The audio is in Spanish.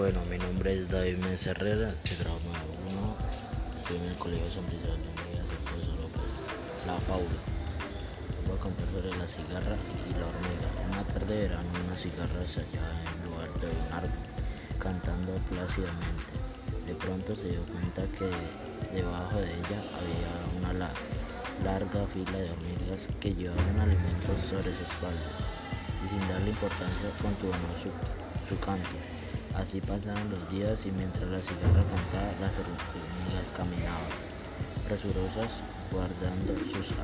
Bueno, mi nombre es David Mesa Herrera, de grado 1, estoy en el Colegio San Cristóbal de López. La fábula. Voy a contar sobre la cigarra y la hormiga. Una tarde de verano, una cigarra se hallaba en lo alto de un árbol, cantando plácidamente. De pronto se dio cuenta que debajo de ella había una larga fila de hormigas que llevaban alimentos sobre sus espaldas y sin darle importancia continuó su canto. Así pasaron los días y mientras la cigarra cantaba, las hormigas caminaban, presurosas, guardando sus.